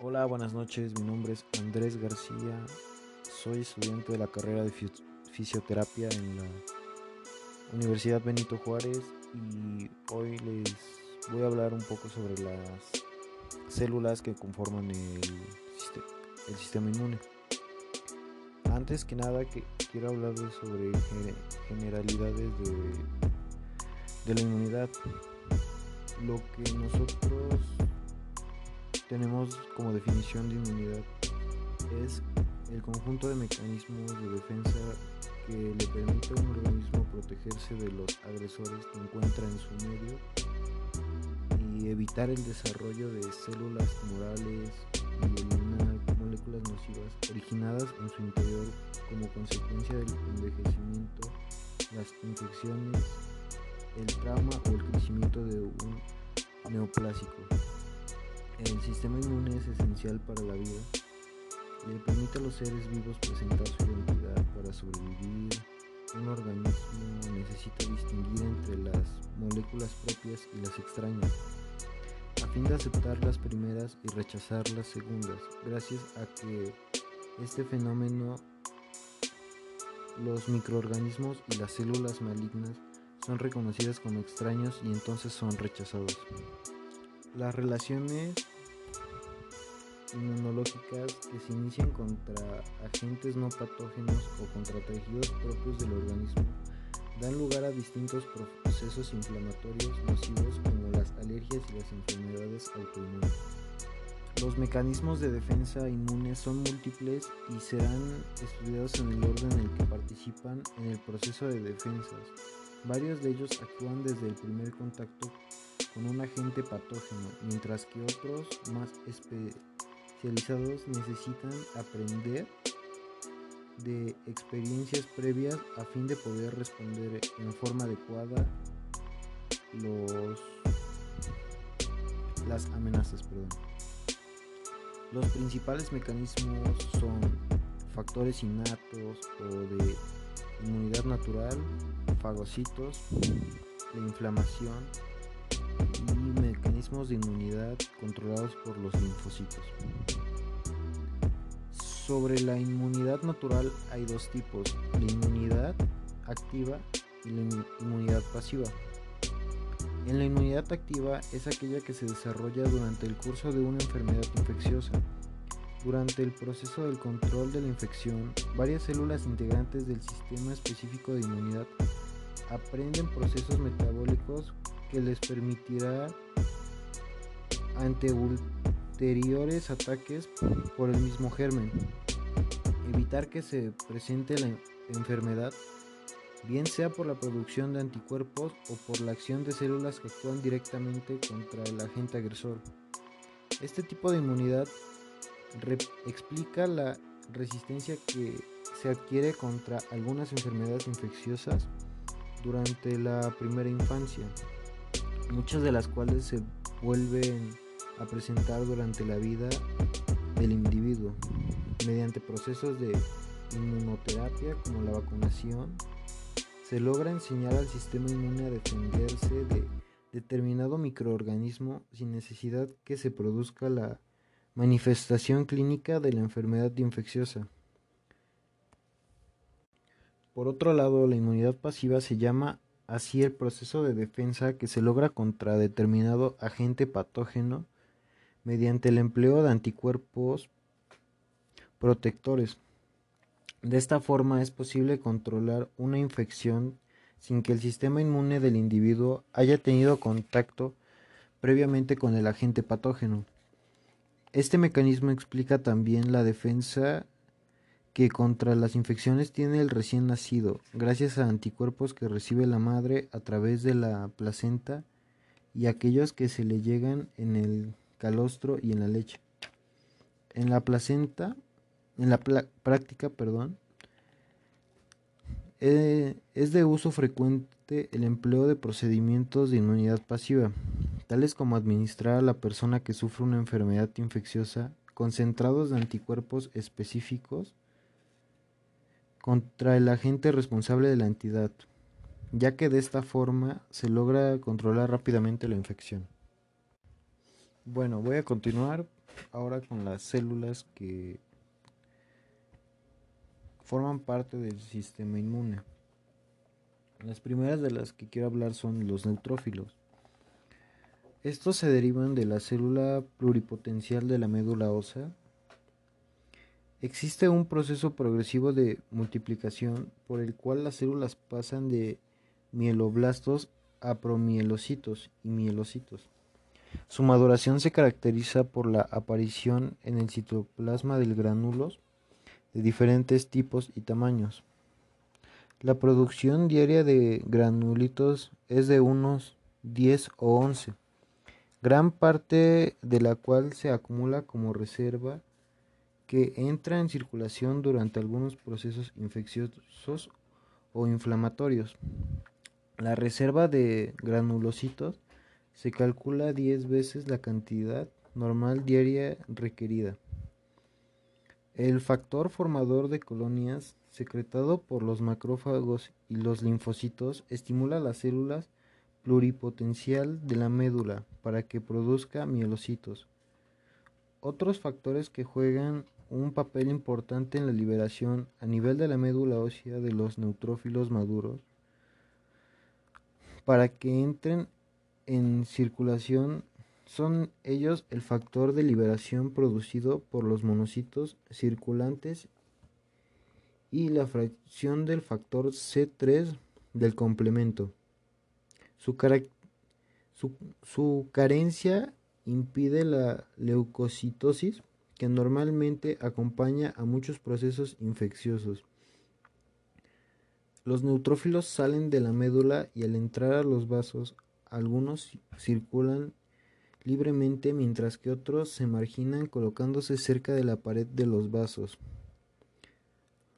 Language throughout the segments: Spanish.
Hola, buenas noches. Mi nombre es Andrés García. Soy estudiante de la carrera de fisioterapia en la Universidad Benito Juárez y hoy les voy a hablar un poco sobre las células que conforman el, sistema inmune. Antes que nada que quiero hablarles sobre generalidades de, de la inmunidad. Lo que nosotros tenemos como definición de inmunidad es el conjunto de mecanismos de defensa que le permite a un organismo protegerse de los agresores que encuentra en su medio y evitar el desarrollo de células tumorales y moléculas nocivas originadas en su interior como consecuencia del envejecimiento, las infecciones, el trauma o el crecimiento de un neoplásico. El sistema inmune es esencial para la vida y le permite a los seres vivos presentar su identidad para sobrevivir. Un organismo necesita distinguir entre las moléculas propias y las extrañas, a fin de aceptar las primeras y rechazar las segundas, gracias a que este fenómeno los microorganismos y las células malignas son reconocidas como extraños y entonces son rechazados. Las relaciones inmunológicas que se inician contra agentes no patógenos o contra tejidos propios del organismo dan lugar a distintos procesos inflamatorios nocivos como las alergias y las enfermedades autoinmunes. Los mecanismos de defensa inmune son múltiples y serán estudiados en el orden en el que participan en el proceso de defensas. Varios de ellos actúan desde el primer contacto con un agente patógeno, mientras que otros más especializados necesitan aprender de experiencias previas a fin de poder responder en forma adecuada las amenazas. Los principales mecanismos son factores innatos o de inmunidad natural, fagocitos, la inflamación y mecanismos de inmunidad controlados por los linfocitos. Sobre la inmunidad natural hay dos tipos, la inmunidad activa y la inmunidad pasiva. En la inmunidad activa es aquella que se desarrolla durante el curso de una enfermedad infecciosa. Durante el proceso del control de la infección, varias células integrantes del sistema específico de inmunidad aprenden procesos metabólicos que les permitirá ante ulteriores ataques por el mismo germen evitar que se presente la enfermedad bien sea por la producción de anticuerpos o por la acción de células que actúan directamente contra el agente agresor. Este tipo de inmunidad explica la resistencia que se adquiere contra algunas enfermedades infecciosas durante la primera infancia, muchas de las cuales se vuelven a presentar durante la vida del individuo mediante procesos de inmunoterapia como la vacunación, se logra enseñar al sistema inmune a defenderse de determinado microorganismo sin necesidad que se produzca la manifestación clínica de la enfermedad infecciosa. Por otro lado, la inmunidad pasiva se llama así el proceso de defensa que se logra contra determinado agente patógeno mediante el empleo de anticuerpos protectores. De esta forma es posible controlar una infección sin que el sistema inmune del individuo haya tenido contacto previamente con el agente patógeno. Este mecanismo explica también la defensa que contra las infecciones tiene el recién nacido, gracias a anticuerpos que recibe la madre a través de la placenta y aquellos que se le llegan en el calostro y en la leche. En la placenta en la práctica, perdón, eh, es de uso frecuente el empleo de procedimientos de inmunidad pasiva, tales como administrar a la persona que sufre una enfermedad infecciosa concentrados de anticuerpos específicos contra el agente responsable de la entidad, ya que de esta forma se logra controlar rápidamente la infección. Bueno, voy a continuar ahora con las células que forman parte del sistema inmune. Las primeras de las que quiero hablar son los neutrófilos. Estos se derivan de la célula pluripotencial de la médula ósea. Existe un proceso progresivo de multiplicación por el cual las células pasan de mieloblastos a promielocitos y mielocitos. Su maduración se caracteriza por la aparición en el citoplasma del gránulos de diferentes tipos y tamaños. La producción diaria de granulitos es de unos 10 o 11, gran parte de la cual se acumula como reserva que entra en circulación durante algunos procesos infecciosos o inflamatorios. La reserva de granulocitos se calcula 10 veces la cantidad normal diaria requerida. El factor formador de colonias, secretado por los macrófagos y los linfocitos, estimula las células pluripotencial de la médula para que produzca mielocitos. Otros factores que juegan un papel importante en la liberación a nivel de la médula ósea de los neutrófilos maduros para que entren en circulación son ellos el factor de liberación producido por los monocitos circulantes y la fracción del factor C3 del complemento. Su, su, carencia impide la leucocitosis que normalmente acompaña a muchos procesos infecciosos. Los neutrófilos salen de la médula y al entrar a los vasos, algunos circulan libremente mientras que otros se marginan colocándose cerca de la pared de los vasos.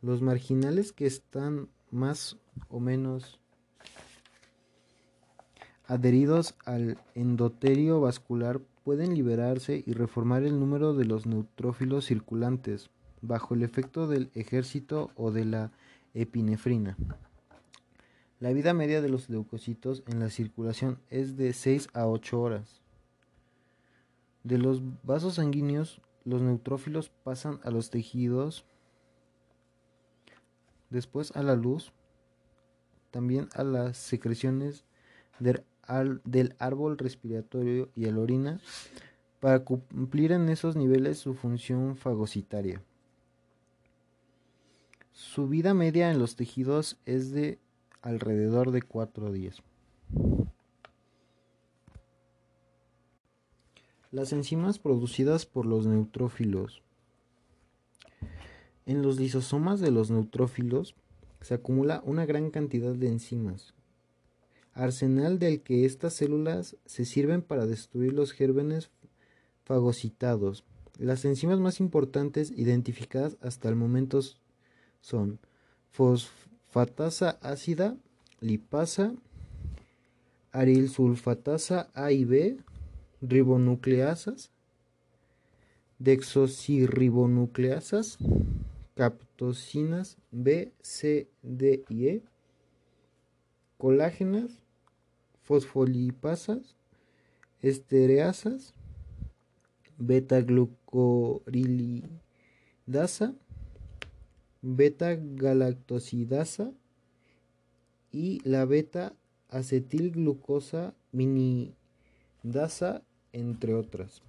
Los marginales que están más o menos adheridos al endotelio vascular pueden liberarse y reformar el número de los neutrófilos circulantes bajo el efecto del ejército o de la epinefrina. La vida media de los leucocitos en la circulación es de 6 a 8 horas. De los vasos sanguíneos, los neutrófilos pasan a los tejidos, después a la luz, también a las secreciones del, árbol respiratorio y la orina, para cumplir en esos niveles su función fagocitaria. Su vida media en los tejidos es de alrededor de 4 días. Las enzimas producidas por los neutrófilos. En los lisosomas de los neutrófilos se acumula una gran cantidad de enzimas, arsenal del que estas células se sirven para destruir los gérmenes fagocitados. Las enzimas más importantes identificadas hasta el momento son fosfatasa ácida, lipasa, arilsulfatasa A y B, ribonucleasas, dexosirribonucleasas, captocinas B, C, D y E, colágenas, fosfolipasas, estereasas, beta-glucorilidasa, beta-galactosidasa y la beta-acetilglucosa minidasa entre otras.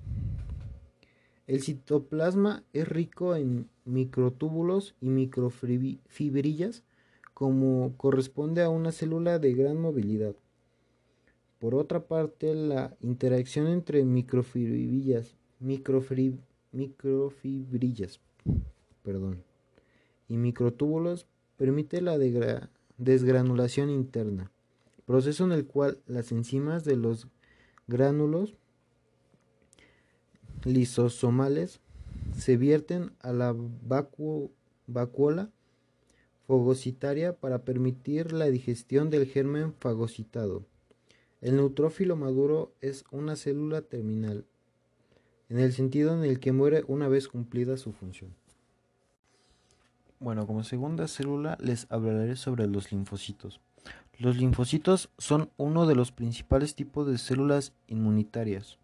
El citoplasma es rico en microtúbulos y microfibrillas como corresponde a una célula de gran movilidad. Por otra parte, la interacción entre microfibrillas, y microtúbulos permite la desgranulación interna, proceso en el cual las enzimas de los gránulos lisosomales se vierten a la vacuola fagocitaria para permitir la digestión del germen fagocitado. El neutrófilo maduro es una célula terminal, en el sentido en el que muere una vez cumplida su función. Bueno, como segunda célula les hablaré sobre los linfocitos. Los linfocitos son uno de los principales tipos de células inmunitarias.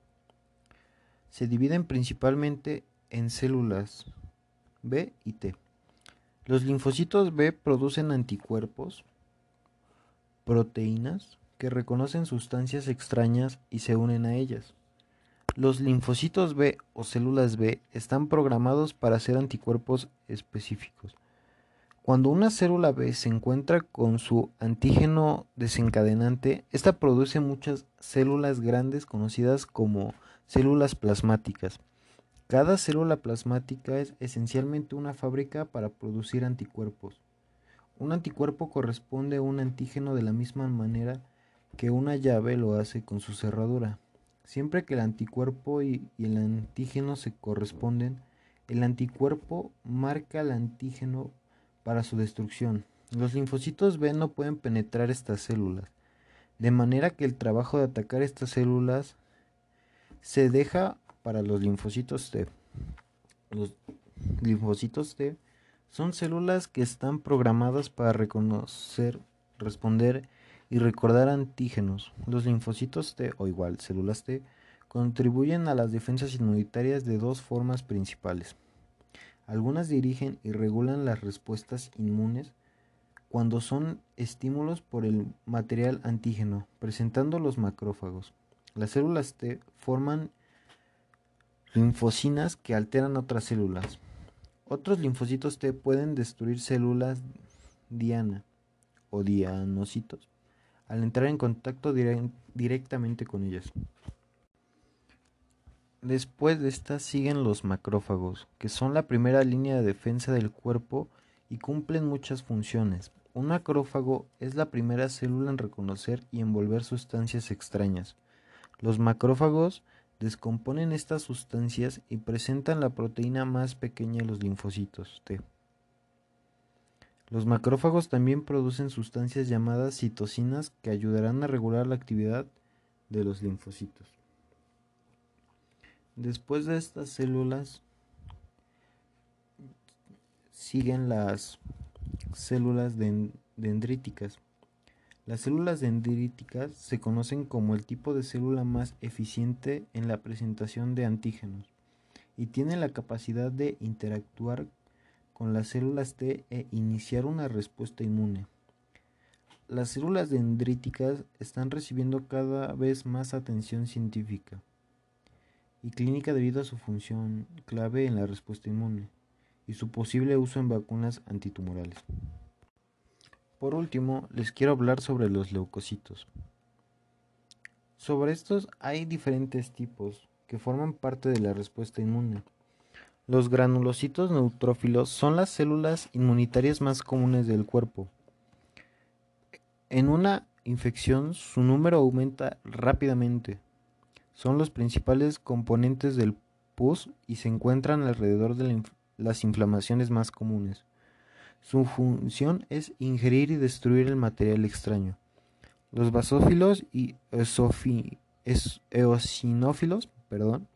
Se dividen principalmente en células B y T. Los linfocitos B producen anticuerpos, proteínas, que reconocen sustancias extrañas y se unen a ellas. Los linfocitos B o células B están programados para hacer anticuerpos específicos. Cuando una célula B se encuentra con su antígeno desencadenante, esta produce muchas células grandes conocidas como células plasmáticas. Cada célula plasmática es esencialmente una fábrica para producir anticuerpos. Un anticuerpo corresponde a un antígeno de la misma manera que una llave lo hace con su cerradura. Siempre que el anticuerpo y, el antígeno se corresponden, el anticuerpo marca al antígeno para su destrucción. Los linfocitos B no pueden penetrar estas células, de manera que el trabajo de atacar estas células se deja para los linfocitos T. Los linfocitos T son células que están programadas para reconocer, responder y recordar antígenos. Los linfocitos T, o igual células T, contribuyen a las defensas inmunitarias de dos formas principales. Algunas dirigen y regulan las respuestas inmunes cuando son estímulos por el material antígeno, presentando los macrófagos. Las células T forman linfocinas que alteran otras células. Otros linfocitos T pueden destruir células diana o dianocitos al entrar en contacto directamente con ellas. Después de estas siguen los macrófagos, que son la primera línea de defensa del cuerpo y cumplen muchas funciones. Un macrófago es la primera célula en reconocer y envolver sustancias extrañas. Los macrófagos descomponen estas sustancias y presentan la proteína más pequeña de los linfocitos T. Los macrófagos también producen sustancias llamadas citocinas que ayudarán a regular la actividad de los linfocitos. Después de estas células siguen las células dendríticas. Las células dendríticas se conocen como el tipo de célula más eficiente en la presentación de antígenos y tienen la capacidad de interactuar con las células T e iniciar una respuesta inmune. Las células dendríticas están recibiendo cada vez más atención científica y clínica debido a su función clave en la respuesta inmune y su posible uso en vacunas antitumorales. Por último, les quiero hablar sobre los leucocitos. Sobre estos hay diferentes tipos que forman parte de la respuesta inmune. Los granulocitos neutrófilos son las células inmunitarias más comunes del cuerpo. En una infección su número aumenta rápidamente son los principales componentes del pus y se encuentran alrededor de las inflamaciones más comunes. Su función es ingerir y destruir el material extraño. Los basófilos y eosinófilos perdón,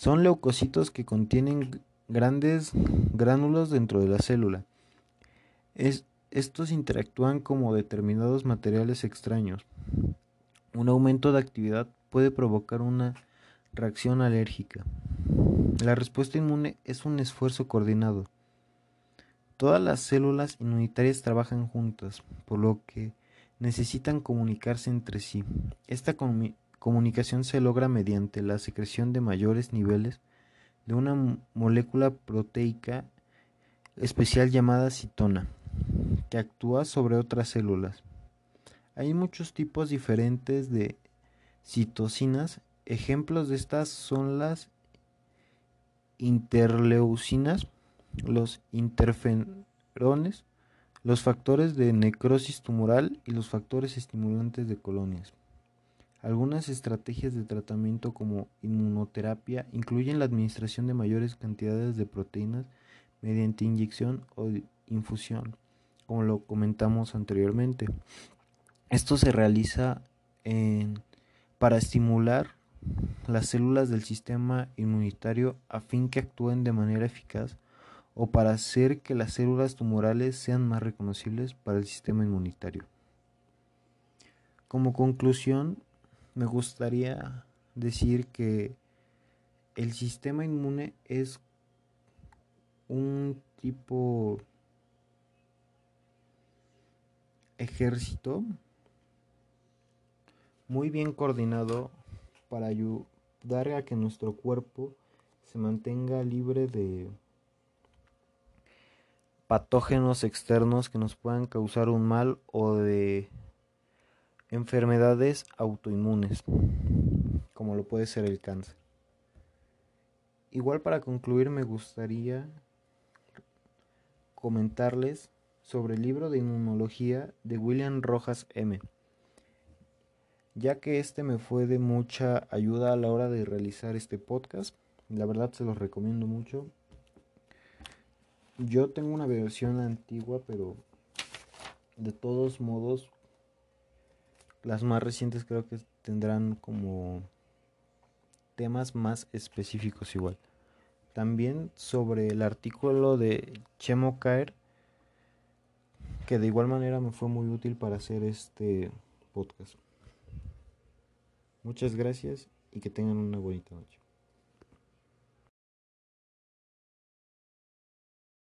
son leucocitos que contienen grandes gránulos dentro de la célula. estos interactúan como determinados materiales extraños. Un aumento de actividad puede provocar una reacción alérgica. La respuesta inmune es un esfuerzo coordinado. Todas las células inmunitarias trabajan juntas, por lo que necesitan comunicarse entre sí. Esta comunicación se logra mediante la secreción de mayores niveles de una molécula proteica especial llamada citona, que actúa sobre otras células. Hay muchos tipos diferentes de citocinas. Ejemplos de estas son las interleucinas, los interferones, los factores de necrosis tumoral y los factores estimulantes de colonias. Algunas estrategias de tratamiento como inmunoterapia incluyen la administración de mayores cantidades de proteínas mediante inyección o infusión, como lo comentamos anteriormente. Esto se realiza para estimular las células del sistema inmunitario a fin que actúen de manera eficaz o para hacer que las células tumorales sean más reconocibles para el sistema inmunitario. Como conclusión, me gustaría decir que el sistema inmune es un tipo ejército muy bien coordinado para ayudar a que nuestro cuerpo se mantenga libre de patógenos externos que nos puedan causar un mal o de enfermedades autoinmunes, como lo puede ser el cáncer. Igual para concluir me gustaría comentarles sobre el libro de inmunología de William Rojas M, ya que este me fue de mucha ayuda a la hora de realizar este podcast. La verdad se los recomiendo mucho. Yo tengo una versión antigua, pero de todos modos las más recientes creo que tendrán como temas más específicos igual. También sobre el artículo de Chemo Caer, que de igual manera me fue muy útil para hacer este podcast. Muchas gracias y que tengan una bonita noche.